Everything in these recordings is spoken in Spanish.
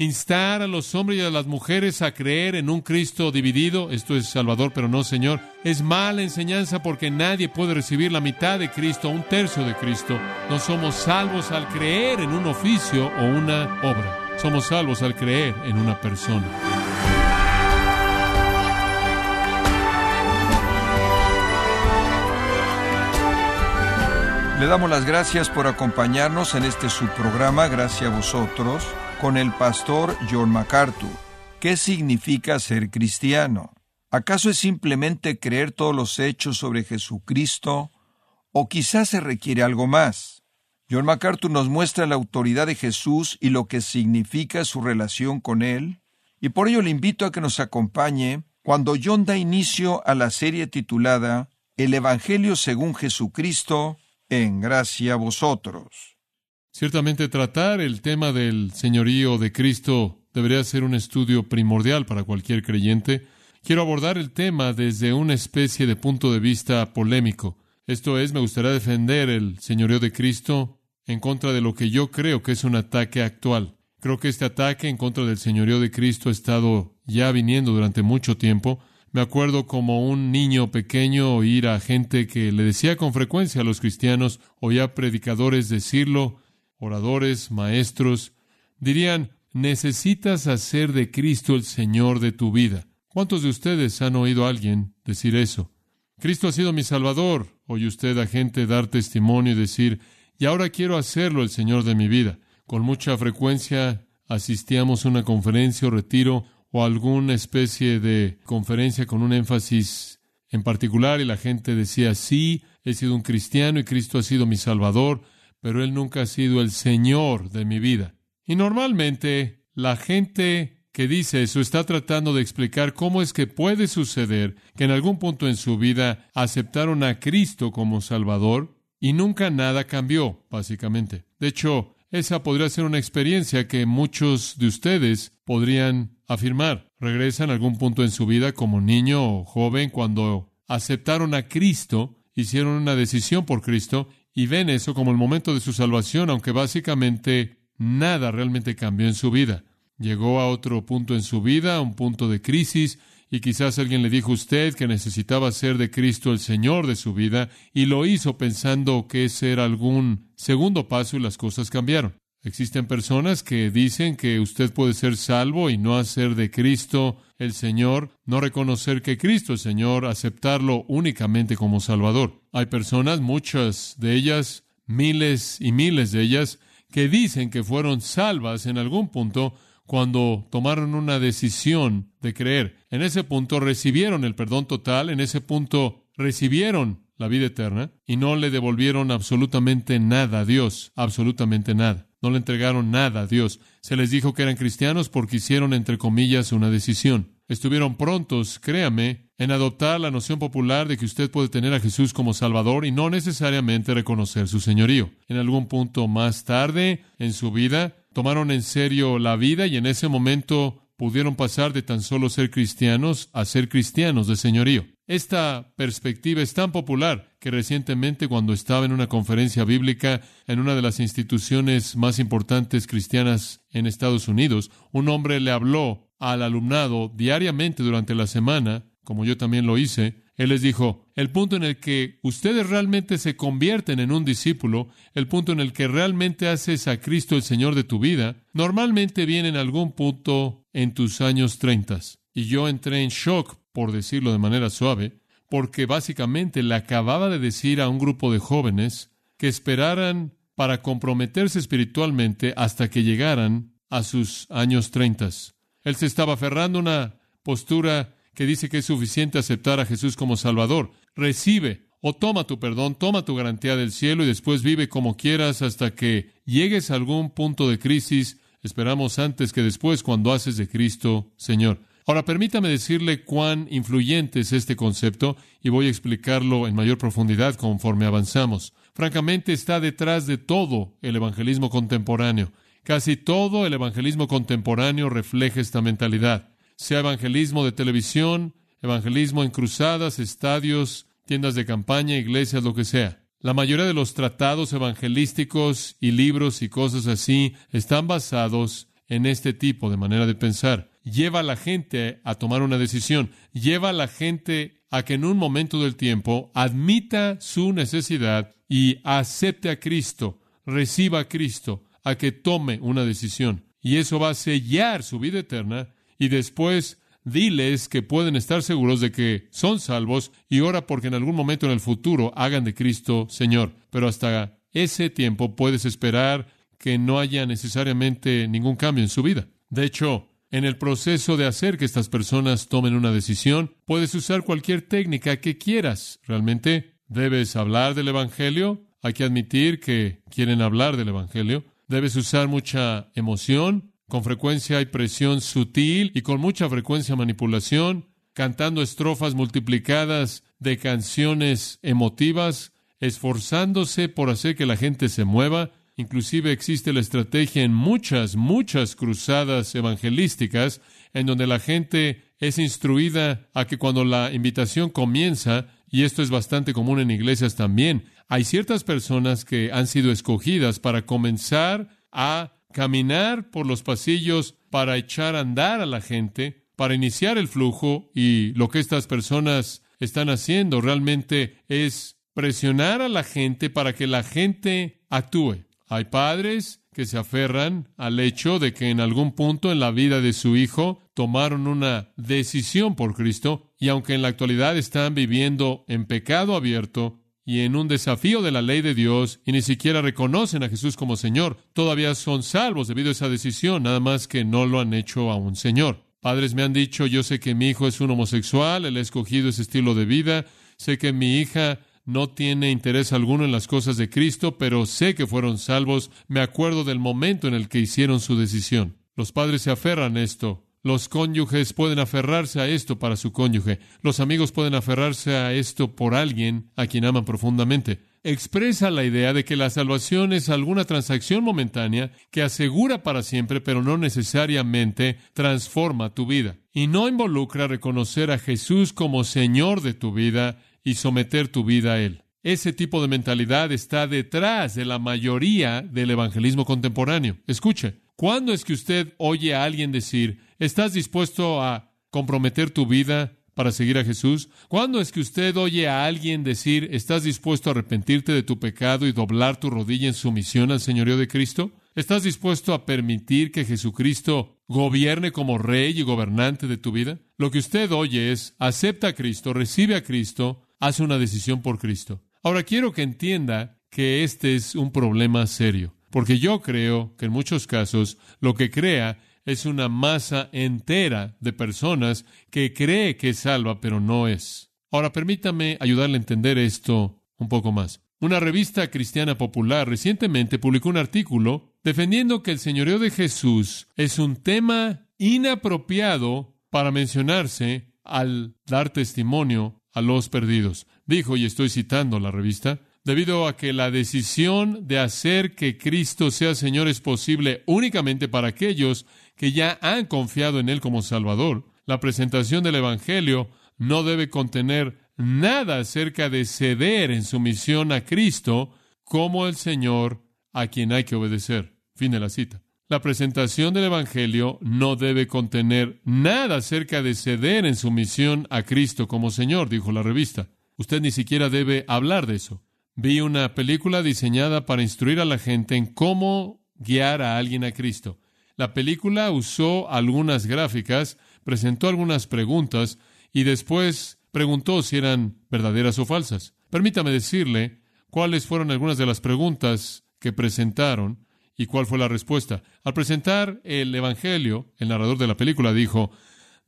instar a los hombres y a las mujeres a creer en un Cristo dividido, esto es Salvador pero no Señor, es mala enseñanza porque nadie puede recibir la mitad de Cristo, un tercio de Cristo. No somos salvos al creer en un oficio o una obra. Somos salvos al creer en una persona. Le damos las gracias por acompañarnos en este subprograma, gracias a vosotros, con el pastor John MacArthur. ¿Qué significa ser cristiano? ¿Acaso es simplemente creer todos los hechos sobre Jesucristo? ¿O quizás se requiere algo más? John MacArthur nos muestra la autoridad de Jesús y lo que significa su relación con Él, y por ello le invito a que nos acompañe cuando John da inicio a la serie titulada El Evangelio según Jesucristo, en gracia a vosotros. Ciertamente tratar el tema del señorío de Cristo debería ser un estudio primordial para cualquier creyente. Quiero abordar el tema desde una especie de punto de vista polémico. Esto es, me gustaría defender el señorío de Cristo en contra de lo que yo creo que es un ataque actual. Creo que este ataque en contra del señorío de Cristo ha estado ya viniendo durante mucho tiempo. Me acuerdo como un niño pequeño oír a gente que le decía con frecuencia a los cristianos, oía predicadores decirlo, oradores, maestros, dirían, necesitas hacer de Cristo el Señor de tu vida. ¿Cuántos de ustedes han oído a alguien decir eso? Cristo ha sido mi Salvador. Oye usted a gente dar testimonio y decir, y ahora quiero hacerlo el Señor de mi vida. Con mucha frecuencia asistíamos a una conferencia o retiro o alguna especie de conferencia con un énfasis en particular y la gente decía, sí, he sido un cristiano y Cristo ha sido mi Salvador, pero Él nunca ha sido el Señor de mi vida. Y normalmente la gente que dice eso está tratando de explicar cómo es que puede suceder que en algún punto en su vida aceptaron a Cristo como Salvador y nunca nada cambió, básicamente. De hecho, esa podría ser una experiencia que muchos de ustedes podrían afirmar. Regresan a algún punto en su vida como niño o joven cuando aceptaron a Cristo, hicieron una decisión por Cristo y ven eso como el momento de su salvación, aunque básicamente nada realmente cambió en su vida. Llegó a otro punto en su vida, un punto de crisis, y quizás alguien le dijo a usted que necesitaba ser de Cristo el Señor de su vida, y lo hizo pensando que ese era algún segundo paso y las cosas cambiaron. Existen personas que dicen que usted puede ser salvo y no hacer de Cristo el Señor, no reconocer que Cristo es Señor, aceptarlo únicamente como Salvador. Hay personas, muchas de ellas, miles y miles de ellas, que dicen que fueron salvas en algún punto cuando tomaron una decisión de creer. En ese punto recibieron el perdón total, en ese punto recibieron la vida eterna y no le devolvieron absolutamente nada a Dios, absolutamente nada. No le entregaron nada a Dios. Se les dijo que eran cristianos porque hicieron, entre comillas, una decisión. Estuvieron prontos, créame, en adoptar la noción popular de que usted puede tener a Jesús como Salvador y no necesariamente reconocer su señorío. En algún punto más tarde en su vida, tomaron en serio la vida y en ese momento pudieron pasar de tan solo ser cristianos a ser cristianos de señorío. Esta perspectiva es tan popular que recientemente cuando estaba en una conferencia bíblica en una de las instituciones más importantes cristianas en Estados Unidos, un hombre le habló al alumnado diariamente durante la semana, como yo también lo hice, él les dijo, el punto en el que ustedes realmente se convierten en un discípulo, el punto en el que realmente haces a Cristo el Señor de tu vida, normalmente viene en algún punto en tus años treintas. Y yo entré en shock, por decirlo de manera suave, porque básicamente le acababa de decir a un grupo de jóvenes que esperaran para comprometerse espiritualmente hasta que llegaran a sus años treintas. Él se estaba aferrando a una postura que dice que es suficiente aceptar a Jesús como Salvador. Recibe o toma tu perdón, toma tu garantía del cielo y después vive como quieras hasta que llegues a algún punto de crisis. Esperamos antes que después cuando haces de Cristo Señor. Ahora permítame decirle cuán influyente es este concepto y voy a explicarlo en mayor profundidad conforme avanzamos. Francamente está detrás de todo el evangelismo contemporáneo. Casi todo el evangelismo contemporáneo refleja esta mentalidad sea evangelismo de televisión, evangelismo en cruzadas, estadios, tiendas de campaña, iglesias, lo que sea. La mayoría de los tratados evangelísticos y libros y cosas así están basados en este tipo de manera de pensar. Lleva a la gente a tomar una decisión. Lleva a la gente a que en un momento del tiempo admita su necesidad y acepte a Cristo, reciba a Cristo, a que tome una decisión. Y eso va a sellar su vida eterna y después diles que pueden estar seguros de que son salvos y ora porque en algún momento en el futuro hagan de Cristo Señor. Pero hasta ese tiempo puedes esperar que no haya necesariamente ningún cambio en su vida. De hecho, en el proceso de hacer que estas personas tomen una decisión, puedes usar cualquier técnica que quieras. Realmente debes hablar del Evangelio. Hay que admitir que quieren hablar del Evangelio. Debes usar mucha emoción, con frecuencia hay presión sutil y con mucha frecuencia manipulación, cantando estrofas multiplicadas de canciones emotivas, esforzándose por hacer que la gente se mueva. Inclusive existe la estrategia en muchas, muchas cruzadas evangelísticas en donde la gente es instruida a que cuando la invitación comienza, y esto es bastante común en iglesias también, hay ciertas personas que han sido escogidas para comenzar a caminar por los pasillos para echar a andar a la gente, para iniciar el flujo y lo que estas personas están haciendo realmente es presionar a la gente para que la gente actúe. Hay padres que se aferran al hecho de que en algún punto en la vida de su hijo tomaron una decisión por Cristo y aunque en la actualidad están viviendo en pecado abierto, y en un desafío de la ley de Dios y ni siquiera reconocen a Jesús como Señor. Todavía son salvos debido a esa decisión, nada más que no lo han hecho a un Señor. Padres me han dicho, yo sé que mi hijo es un homosexual, él ha escogido ese estilo de vida, sé que mi hija no tiene interés alguno en las cosas de Cristo, pero sé que fueron salvos, me acuerdo del momento en el que hicieron su decisión. Los padres se aferran a esto, los cónyuges pueden aferrarse a esto para su cónyuge. Los amigos pueden aferrarse a esto por alguien a quien aman profundamente. Expresa la idea de que la salvación es alguna transacción momentánea que asegura para siempre, pero no necesariamente transforma tu vida. Y no involucra reconocer a Jesús como Señor de tu vida y someter tu vida a Él. Ese tipo de mentalidad está detrás de la mayoría del evangelismo contemporáneo. Escuche, ¿cuándo es que usted oye a alguien decir, ¿estás dispuesto a comprometer tu vida para seguir a Jesús? ¿Cuándo es que usted oye a alguien decir, ¿estás dispuesto a arrepentirte de tu pecado y doblar tu rodilla en sumisión al señorío de Cristo? ¿Estás dispuesto a permitir que Jesucristo gobierne como rey y gobernante de tu vida? Lo que usted oye es, acepta a Cristo, recibe a Cristo, hace una decisión por Cristo. Ahora quiero que entienda que este es un problema serio, porque yo creo que en muchos casos lo que crea es una masa entera de personas que cree que es salva, pero no es. Ahora permítame ayudarle a entender esto un poco más. Una revista cristiana popular recientemente publicó un artículo defendiendo que el señorío de Jesús es un tema inapropiado para mencionarse al dar testimonio a los perdidos. Dijo, y estoy citando la revista, debido a que la decisión de hacer que Cristo sea Señor es posible únicamente para aquellos que ya han confiado en Él como Salvador. La presentación del Evangelio no debe contener nada acerca de ceder en sumisión a Cristo como el Señor a quien hay que obedecer. Fin de la cita. La presentación del Evangelio no debe contener nada acerca de ceder en sumisión a Cristo como Señor, dijo la revista. Usted ni siquiera debe hablar de eso. Vi una película diseñada para instruir a la gente en cómo guiar a alguien a Cristo. La película usó algunas gráficas, presentó algunas preguntas y después preguntó si eran verdaderas o falsas. Permítame decirle cuáles fueron algunas de las preguntas que presentaron y cuál fue la respuesta. Al presentar el Evangelio, el narrador de la película dijo,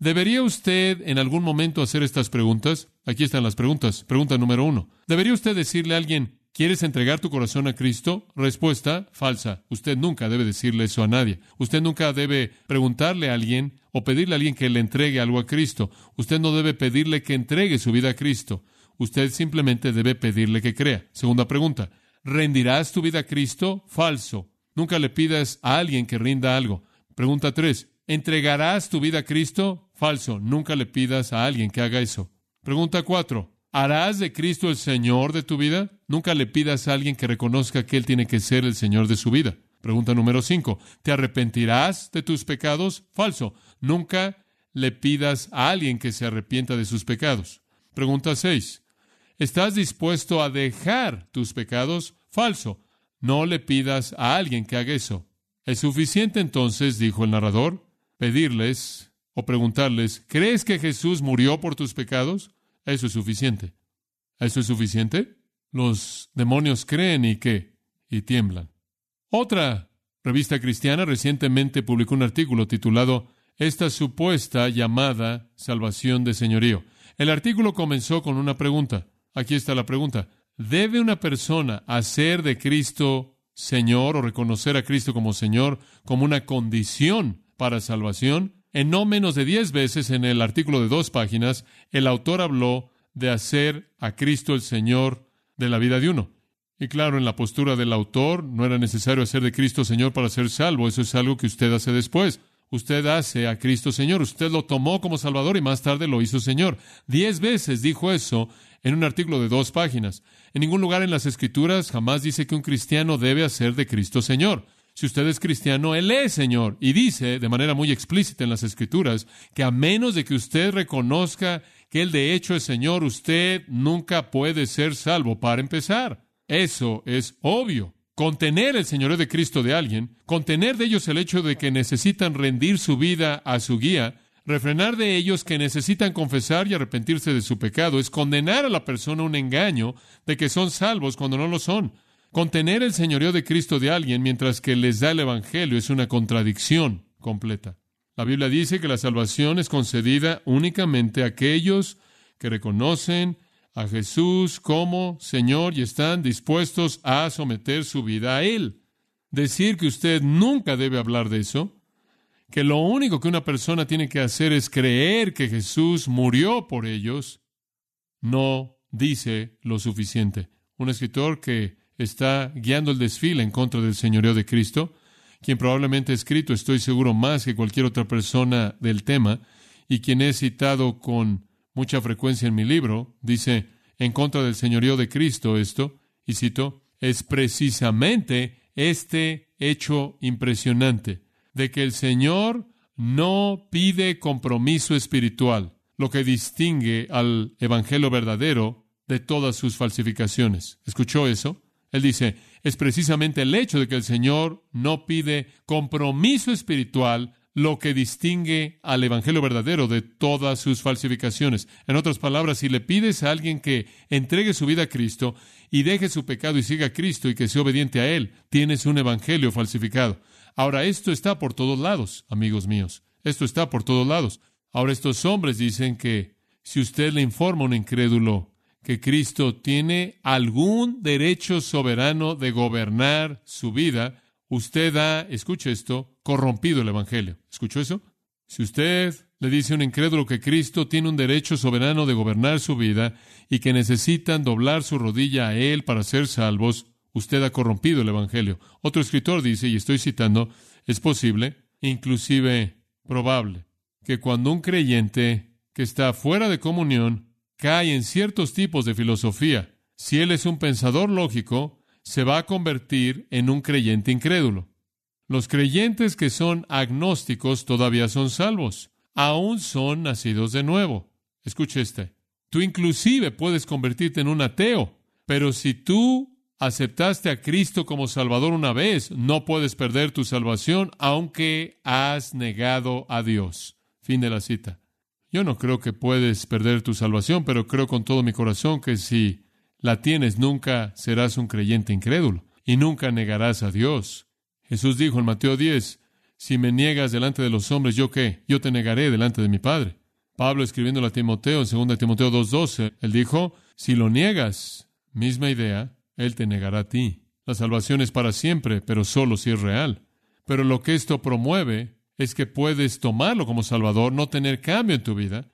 ¿Debería usted en algún momento hacer estas preguntas? Aquí están las preguntas. Pregunta número uno. ¿Debería usted decirle a alguien, ¿quieres entregar tu corazón a Cristo? Respuesta, falsa. Usted nunca debe decirle eso a nadie. Usted nunca debe preguntarle a alguien o pedirle a alguien que le entregue algo a Cristo. Usted no debe pedirle que entregue su vida a Cristo. Usted simplemente debe pedirle que crea. Segunda pregunta. ¿Rendirás tu vida a Cristo? Falso. Nunca le pidas a alguien que rinda algo. Pregunta tres. ¿Entregarás tu vida a Cristo? Falso. Nunca le pidas a alguien que haga eso. Pregunta cuatro. ¿Harás de Cristo el Señor de tu vida? Nunca le pidas a alguien que reconozca que Él tiene que ser el Señor de su vida. Pregunta número 5. ¿Te arrepentirás de tus pecados? Falso. Nunca le pidas a alguien que se arrepienta de sus pecados. Pregunta 6. ¿Estás dispuesto a dejar tus pecados? Falso. No le pidas a alguien que haga eso. ¿Es suficiente entonces, dijo el narrador, pedirles o preguntarles, ¿crees que Jesús murió por tus pecados? Eso es suficiente. ¿Eso es suficiente? Los demonios creen y qué? Y tiemblan. Otra revista cristiana recientemente publicó un artículo titulado Esta supuesta llamada salvación de señorío. El artículo comenzó con una pregunta. Aquí está la pregunta. ¿Debe una persona hacer de Cristo Señor o reconocer a Cristo como Señor como una condición para salvación? En no menos de diez veces en el artículo de dos páginas, el autor habló de hacer a Cristo el Señor de la vida de uno. Y claro, en la postura del autor no era necesario hacer de Cristo Señor para ser salvo, eso es algo que usted hace después. Usted hace a Cristo Señor, usted lo tomó como Salvador y más tarde lo hizo Señor. Diez veces dijo eso en un artículo de dos páginas. En ningún lugar en las Escrituras jamás dice que un cristiano debe hacer de Cristo Señor. Si usted es cristiano, Él es Señor. Y dice de manera muy explícita en las Escrituras que a menos de que usted reconozca que Él de hecho es Señor, usted nunca puede ser salvo para empezar. Eso es obvio. Contener el señorío de Cristo de alguien, contener de ellos el hecho de que necesitan rendir su vida a su guía, Refrenar de ellos que necesitan confesar y arrepentirse de su pecado es condenar a la persona un engaño de que son salvos cuando no lo son. Contener el señorío de Cristo de alguien mientras que les da el Evangelio es una contradicción completa. La Biblia dice que la salvación es concedida únicamente a aquellos que reconocen a Jesús como Señor y están dispuestos a someter su vida a Él. Decir que usted nunca debe hablar de eso que lo único que una persona tiene que hacer es creer que Jesús murió por ellos, no dice lo suficiente. Un escritor que está guiando el desfile en contra del señorío de Cristo, quien probablemente ha escrito, estoy seguro, más que cualquier otra persona del tema, y quien he citado con mucha frecuencia en mi libro, dice, en contra del señorío de Cristo esto, y cito, es precisamente este hecho impresionante de que el Señor no pide compromiso espiritual, lo que distingue al Evangelio verdadero de todas sus falsificaciones. ¿Escuchó eso? Él dice, es precisamente el hecho de que el Señor no pide compromiso espiritual lo que distingue al Evangelio verdadero de todas sus falsificaciones. En otras palabras, si le pides a alguien que entregue su vida a Cristo y deje su pecado y siga a Cristo y que sea obediente a Él, tienes un Evangelio falsificado. Ahora, esto está por todos lados, amigos míos. Esto está por todos lados. Ahora, estos hombres dicen que si usted le informa a un incrédulo que Cristo tiene algún derecho soberano de gobernar su vida, usted ha, escuche esto, corrompido el Evangelio. ¿Escuchó eso? Si usted le dice a un incrédulo que Cristo tiene un derecho soberano de gobernar su vida y que necesitan doblar su rodilla a Él para ser salvos, usted ha corrompido el Evangelio. Otro escritor dice, y estoy citando, es posible, inclusive probable, que cuando un creyente que está fuera de comunión cae en ciertos tipos de filosofía, si él es un pensador lógico, se va a convertir en un creyente incrédulo. Los creyentes que son agnósticos todavía son salvos, aún son nacidos de nuevo. Escuche este. Tú inclusive puedes convertirte en un ateo, pero si tú aceptaste a Cristo como Salvador una vez, no puedes perder tu salvación aunque has negado a Dios. Fin de la cita. Yo no creo que puedes perder tu salvación, pero creo con todo mi corazón que si la tienes nunca serás un creyente incrédulo y nunca negarás a Dios. Jesús dijo en Mateo 10, si me niegas delante de los hombres, ¿yo qué? Yo te negaré delante de mi Padre. Pablo escribiendo a Timoteo en 2 Timoteo 2.12, él dijo, si lo niegas, misma idea, él te negará a ti. La salvación es para siempre, pero solo si es real. Pero lo que esto promueve es que puedes tomarlo como Salvador, no tener cambio en tu vida,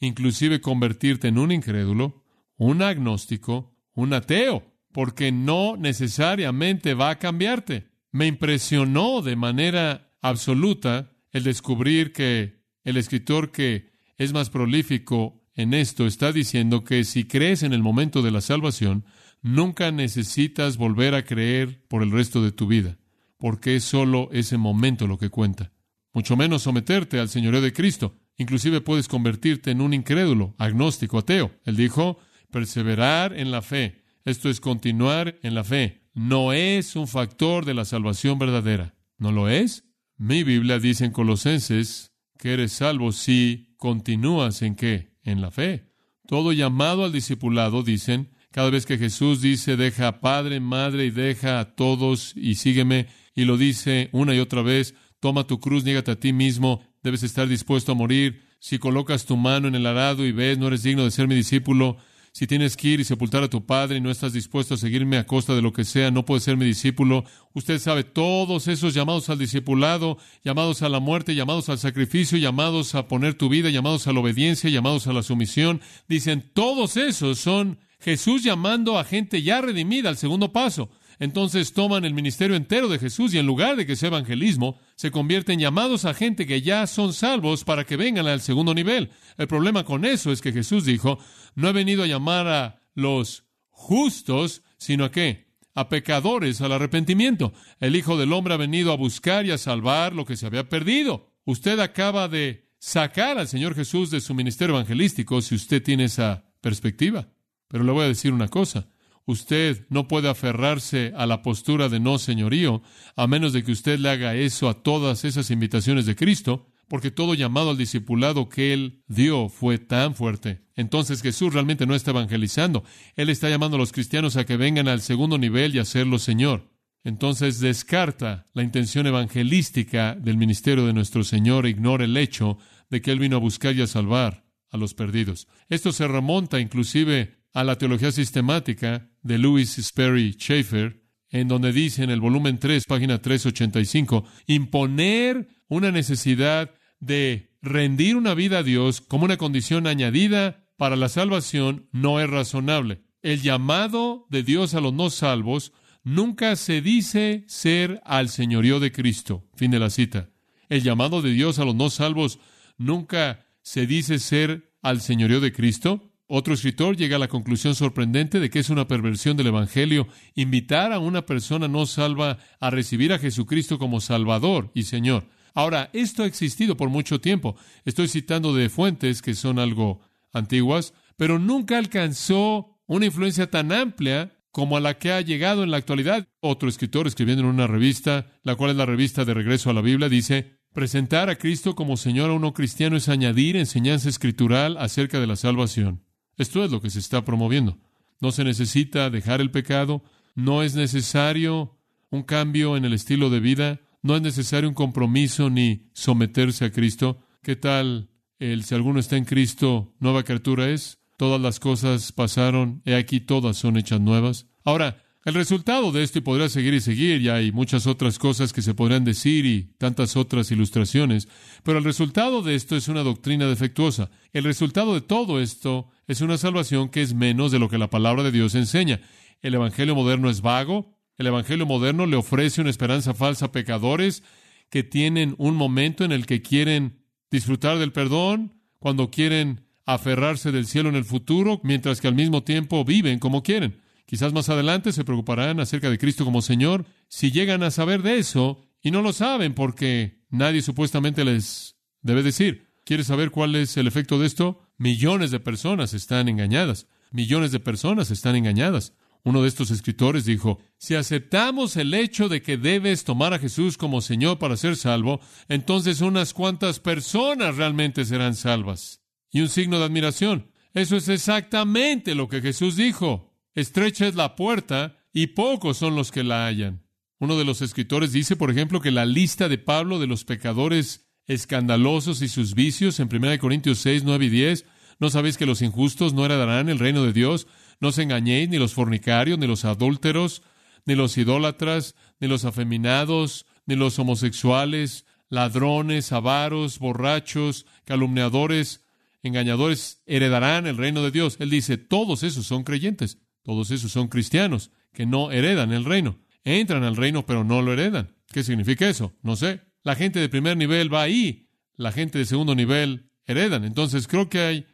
inclusive convertirte en un incrédulo, un agnóstico, un ateo, porque no necesariamente va a cambiarte. Me impresionó de manera absoluta el descubrir que el escritor que es más prolífico en esto está diciendo que si crees en el momento de la salvación, Nunca necesitas volver a creer por el resto de tu vida. porque es solo ese momento lo que cuenta. Mucho menos someterte al señorío de Cristo. Inclusive puedes convertirte en un incrédulo, agnóstico, ateo. Él dijo, perseverar en la fe. Esto es continuar en la fe. No es un factor de la salvación verdadera. ¿No lo es? Mi Biblia dice en Colosenses que eres salvo si continúas en qué? En la fe. Todo llamado al discipulado, dicen, cada vez que Jesús dice, deja padre, madre y deja a todos y sígueme, y lo dice una y otra vez, toma tu cruz, niégate a ti mismo, debes estar dispuesto a morir. Si colocas tu mano en el arado y ves, no eres digno de ser mi discípulo, si tienes que ir y sepultar a tu padre y no estás dispuesto a seguirme a costa de lo que sea, no puedes ser mi discípulo. Usted sabe, todos esos llamados al discipulado, llamados a la muerte, llamados al sacrificio, llamados a poner tu vida, llamados a la obediencia, llamados a la sumisión, dicen, todos esos son Jesús llamando a gente ya redimida al segundo paso. Entonces toman el ministerio entero de Jesús y en lugar de que sea evangelismo, se convierten llamados a gente que ya son salvos para que vengan al segundo nivel. El problema con eso es que Jesús dijo, no he venido a llamar a los justos, sino a qué? A pecadores, al arrepentimiento. El Hijo del Hombre ha venido a buscar y a salvar lo que se había perdido. Usted acaba de sacar al Señor Jesús de su ministerio evangelístico si usted tiene esa perspectiva. Pero le voy a decir una cosa. Usted no puede aferrarse a la postura de no señorío a menos de que usted le haga eso a todas esas invitaciones de Cristo, porque todo llamado al discipulado que Él dio fue tan fuerte. Entonces Jesús realmente no está evangelizando. Él está llamando a los cristianos a que vengan al segundo nivel y a serlo Señor. Entonces descarta la intención evangelística del ministerio de nuestro Señor e ignora el hecho de que Él vino a buscar y a salvar a los perdidos. Esto se remonta inclusive a la teología sistemática de Louis Sperry Schaeffer, en donde dice en el volumen 3, página 385, imponer una necesidad de rendir una vida a Dios como una condición añadida para la salvación no es razonable. El llamado de Dios a los no salvos nunca se dice ser al señorío de Cristo. Fin de la cita. El llamado de Dios a los no salvos nunca se dice ser al señorío de Cristo. Otro escritor llega a la conclusión sorprendente de que es una perversión del Evangelio invitar a una persona no salva a recibir a Jesucristo como Salvador y Señor. Ahora, esto ha existido por mucho tiempo. Estoy citando de fuentes que son algo antiguas, pero nunca alcanzó una influencia tan amplia como a la que ha llegado en la actualidad. Otro escritor escribiendo en una revista, la cual es la revista de Regreso a la Biblia, dice, presentar a Cristo como Señor a uno cristiano es añadir enseñanza escritural acerca de la salvación. Esto es lo que se está promoviendo. No se necesita dejar el pecado, no es necesario un cambio en el estilo de vida, no es necesario un compromiso ni someterse a Cristo. ¿Qué tal el si alguno está en Cristo, nueva criatura es? Todas las cosas pasaron, he aquí todas son hechas nuevas. Ahora, el resultado de esto, y podrá seguir y seguir, y hay muchas otras cosas que se podrán decir y tantas otras ilustraciones, pero el resultado de esto es una doctrina defectuosa. El resultado de todo esto es una salvación que es menos de lo que la palabra de Dios enseña. El Evangelio moderno es vago, el Evangelio moderno le ofrece una esperanza falsa a pecadores que tienen un momento en el que quieren disfrutar del perdón, cuando quieren aferrarse del cielo en el futuro, mientras que al mismo tiempo viven como quieren. Quizás más adelante se preocuparán acerca de Cristo como Señor. Si llegan a saber de eso y no lo saben porque nadie supuestamente les debe decir, ¿quieres saber cuál es el efecto de esto? Millones de personas están engañadas. Millones de personas están engañadas. Uno de estos escritores dijo, si aceptamos el hecho de que debes tomar a Jesús como Señor para ser salvo, entonces unas cuantas personas realmente serán salvas. Y un signo de admiración. Eso es exactamente lo que Jesús dijo. Estrecha es la puerta y pocos son los que la hallan. Uno de los escritores dice, por ejemplo, que la lista de Pablo de los pecadores escandalosos y sus vicios en 1 Corintios 6, 9 y 10, ¿no sabéis que los injustos no heredarán el reino de Dios? No os engañéis, ni los fornicarios, ni los adúlteros, ni los idólatras, ni los afeminados, ni los homosexuales, ladrones, avaros, borrachos, calumniadores, engañadores, heredarán el reino de Dios. Él dice, todos esos son creyentes. Todos esos son cristianos que no heredan el reino. Entran al reino pero no lo heredan. ¿Qué significa eso? No sé. La gente de primer nivel va ahí. La gente de segundo nivel heredan. Entonces creo que hay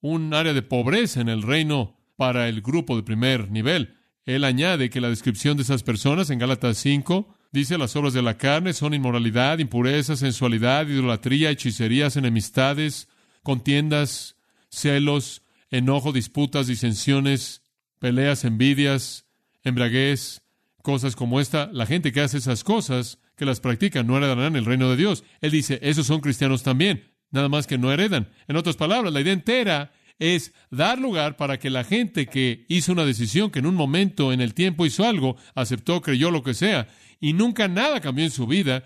un área de pobreza en el reino para el grupo de primer nivel. Él añade que la descripción de esas personas en Gálatas 5, Dice, las obras de la carne son inmoralidad, impureza, sensualidad, idolatría, hechicerías, enemistades, contiendas, celos, enojo, disputas, disensiones, peleas, envidias, embraguez, cosas como esta. La gente que hace esas cosas, que las practica, no heredarán el reino de Dios. Él dice, esos son cristianos también, nada más que no heredan. En otras palabras, la idea entera es dar lugar para que la gente que hizo una decisión, que en un momento en el tiempo hizo algo, aceptó, creyó lo que sea, y nunca nada cambió en su vida,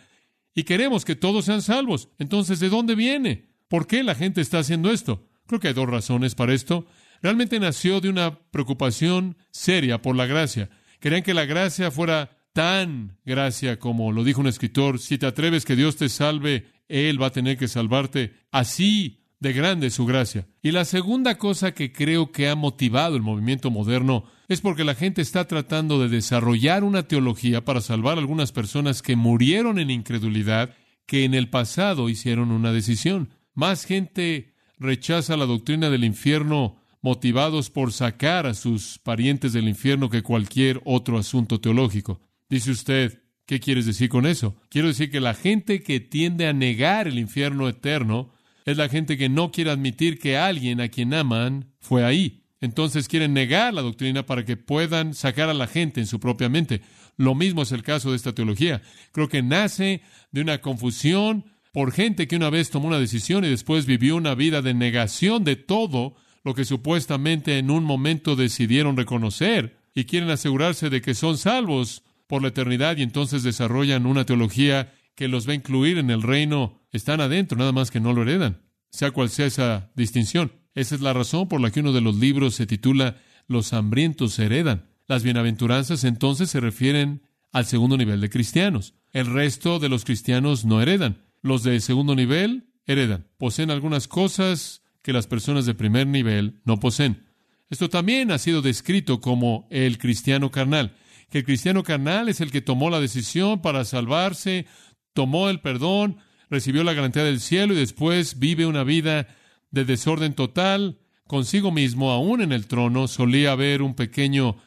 y queremos que todos sean salvos. Entonces, ¿de dónde viene? ¿Por qué la gente está haciendo esto? Creo que hay dos razones para esto. Realmente nació de una preocupación seria por la gracia. Querían que la gracia fuera tan gracia como lo dijo un escritor, si te atreves que Dios te salve, Él va a tener que salvarte. Así de grande su gracia. Y la segunda cosa que creo que ha motivado el movimiento moderno es porque la gente está tratando de desarrollar una teología para salvar a algunas personas que murieron en incredulidad, que en el pasado hicieron una decisión. Más gente rechaza la doctrina del infierno motivados por sacar a sus parientes del infierno que cualquier otro asunto teológico. Dice usted, ¿qué quieres decir con eso? Quiero decir que la gente que tiende a negar el infierno eterno es la gente que no quiere admitir que alguien a quien aman fue ahí. Entonces quieren negar la doctrina para que puedan sacar a la gente en su propia mente. Lo mismo es el caso de esta teología. Creo que nace de una confusión por gente que una vez tomó una decisión y después vivió una vida de negación de todo lo que supuestamente en un momento decidieron reconocer y quieren asegurarse de que son salvos por la eternidad y entonces desarrollan una teología que los va a incluir en el reino están adentro, nada más que no lo heredan, sea cual sea esa distinción. Esa es la razón por la que uno de los libros se titula Los hambrientos heredan. Las bienaventuranzas entonces se refieren al segundo nivel de cristianos. El resto de los cristianos no heredan. Los de segundo nivel heredan. Poseen algunas cosas que las personas de primer nivel no poseen. Esto también ha sido descrito como el cristiano carnal, que el cristiano carnal es el que tomó la decisión para salvarse tomó el perdón, recibió la garantía del cielo y después vive una vida de desorden total consigo mismo, aún en el trono. Solía haber un pequeño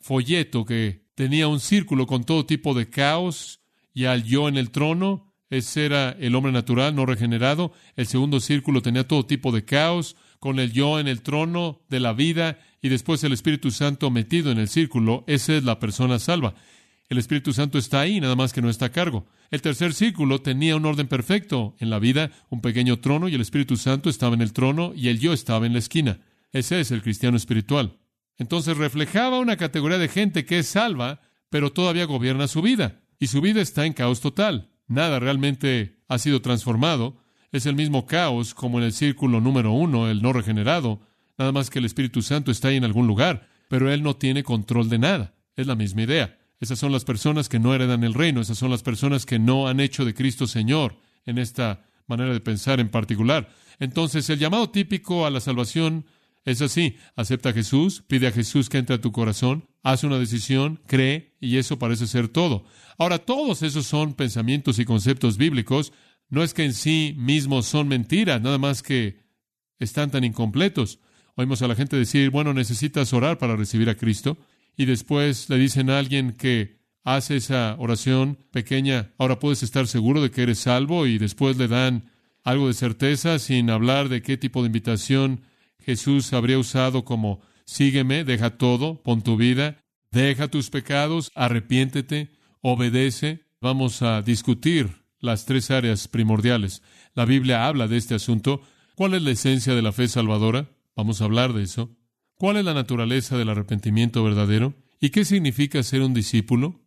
folleto que tenía un círculo con todo tipo de caos y al yo en el trono. Ese era el hombre natural, no regenerado. El segundo círculo tenía todo tipo de caos, con el yo en el trono de la vida y después el Espíritu Santo metido en el círculo. Esa es la persona salva. El Espíritu Santo está ahí, nada más que no está a cargo. El tercer círculo tenía un orden perfecto en la vida, un pequeño trono y el Espíritu Santo estaba en el trono y el yo estaba en la esquina. Ese es el cristiano espiritual. Entonces reflejaba una categoría de gente que es salva, pero todavía gobierna su vida. Y su vida está en caos total. Nada realmente ha sido transformado. Es el mismo caos como en el círculo número uno, el no regenerado. Nada más que el Espíritu Santo está ahí en algún lugar, pero él no tiene control de nada. Es la misma idea. Esas son las personas que no heredan el reino, esas son las personas que no han hecho de Cristo Señor en esta manera de pensar en particular. Entonces, el llamado típico a la salvación es así, acepta a Jesús, pide a Jesús que entre a tu corazón, hace una decisión, cree, y eso parece ser todo. Ahora, todos esos son pensamientos y conceptos bíblicos, no es que en sí mismos son mentiras, nada más que están tan incompletos. Oímos a la gente decir, bueno, necesitas orar para recibir a Cristo y después le dicen a alguien que hace esa oración pequeña, ahora puedes estar seguro de que eres salvo y después le dan algo de certeza sin hablar de qué tipo de invitación Jesús habría usado como sígueme, deja todo, pon tu vida, deja tus pecados, arrepiéntete, obedece. Vamos a discutir las tres áreas primordiales. La Biblia habla de este asunto. ¿Cuál es la esencia de la fe salvadora? Vamos a hablar de eso. ¿Cuál es la naturaleza del arrepentimiento verdadero? ¿Y qué significa ser un discípulo?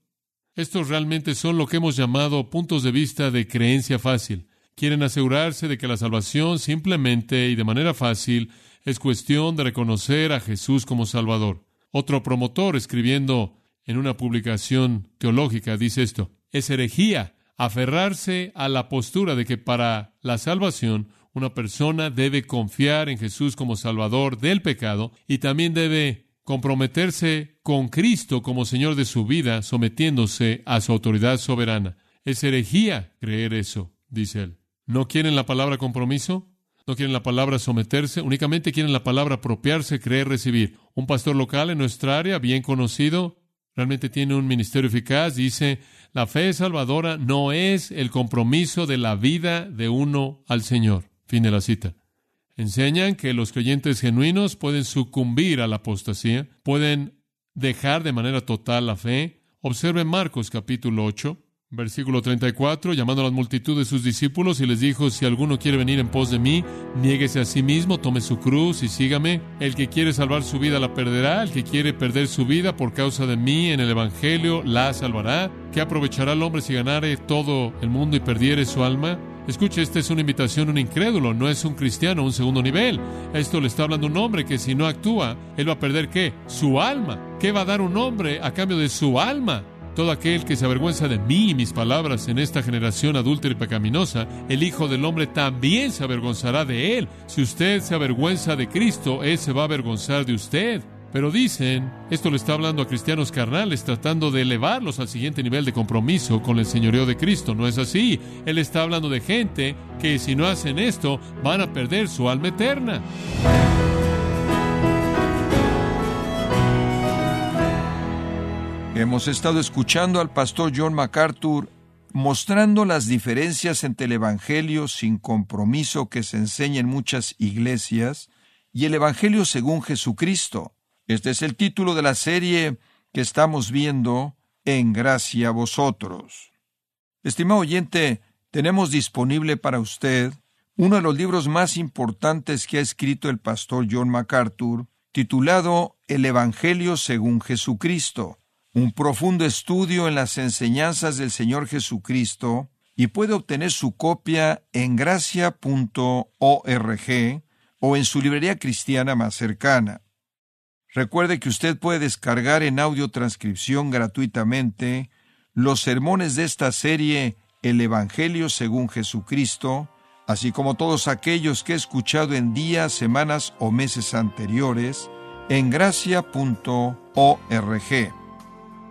Estos realmente son lo que hemos llamado puntos de vista de creencia fácil. Quieren asegurarse de que la salvación simplemente y de manera fácil es cuestión de reconocer a Jesús como Salvador. Otro promotor escribiendo en una publicación teológica dice esto, es herejía aferrarse a la postura de que para la salvación una persona debe confiar en Jesús como Salvador del pecado y también debe comprometerse con Cristo como Señor de su vida, sometiéndose a su autoridad soberana. Es herejía creer eso, dice él. ¿No quieren la palabra compromiso? ¿No quieren la palabra someterse? Únicamente quieren la palabra apropiarse, creer, recibir. Un pastor local en nuestra área, bien conocido, realmente tiene un ministerio eficaz. Dice, la fe salvadora no es el compromiso de la vida de uno al Señor. Fin de la cita. Enseñan que los creyentes genuinos pueden sucumbir a la apostasía, pueden dejar de manera total la fe. Observen Marcos capítulo 8, versículo 34, llamando a las multitud de sus discípulos y les dijo, si alguno quiere venir en pos de mí, niéguese a sí mismo, tome su cruz y sígame. El que quiere salvar su vida la perderá, el que quiere perder su vida por causa de mí en el Evangelio la salvará. ¿Qué aprovechará el hombre si ganare todo el mundo y perdiere su alma? Escuche, esta es una invitación a un incrédulo, no es un cristiano, un segundo nivel. Esto le está hablando un hombre que si no actúa, él va a perder qué? Su alma. ¿Qué va a dar un hombre a cambio de su alma? Todo aquel que se avergüenza de mí y mis palabras en esta generación adúltera y pecaminosa, el Hijo del Hombre también se avergonzará de él. Si usted se avergüenza de Cristo, Él se va a avergonzar de usted. Pero dicen, esto le está hablando a cristianos carnales, tratando de elevarlos al siguiente nivel de compromiso con el señorío de Cristo. No es así. Él está hablando de gente que si no hacen esto, van a perder su alma eterna. Hemos estado escuchando al pastor John MacArthur mostrando las diferencias entre el Evangelio sin compromiso que se enseña en muchas iglesias y el Evangelio según Jesucristo. Este es el título de la serie que estamos viendo en gracia a vosotros. Estimado oyente, tenemos disponible para usted uno de los libros más importantes que ha escrito el pastor John MacArthur, titulado El Evangelio según Jesucristo, un profundo estudio en las enseñanzas del Señor Jesucristo, y puede obtener su copia en gracia.org o en su librería cristiana más cercana. Recuerde que usted puede descargar en audio transcripción gratuitamente los sermones de esta serie El Evangelio según Jesucristo, así como todos aquellos que he escuchado en días, semanas o meses anteriores en gracia.org.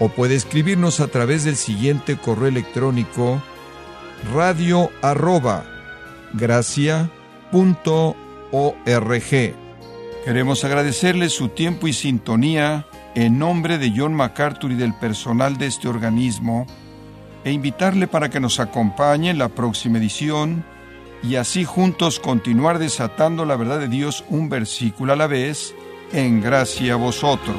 O puede escribirnos a través del siguiente correo electrónico radio arroba gracia.org. Queremos agradecerle su tiempo y sintonía en nombre de John MacArthur y del personal de este organismo, e invitarle para que nos acompañe en la próxima edición y así juntos continuar desatando la verdad de Dios un versículo a la vez, en gracia a vosotros.